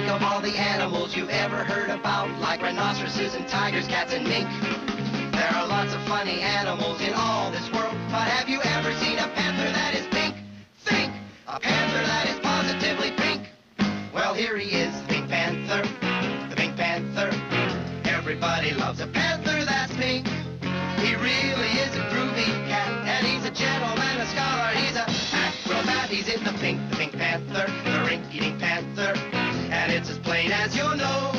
of all the animals you've ever heard about, like rhinoceroses and tigers, cats and mink. There are lots of funny animals in all this world, but have you ever seen a panther that is pink? Think! A panther that is positively pink. Well, here he is, the Pink Panther, the Pink Panther. Everybody loves a panther that's pink. He really is a groovy cat, and he's a gentleman, a scholar, he's a acrobat. He's in the pink, the Pink Panther, the rink-eating plain as you know.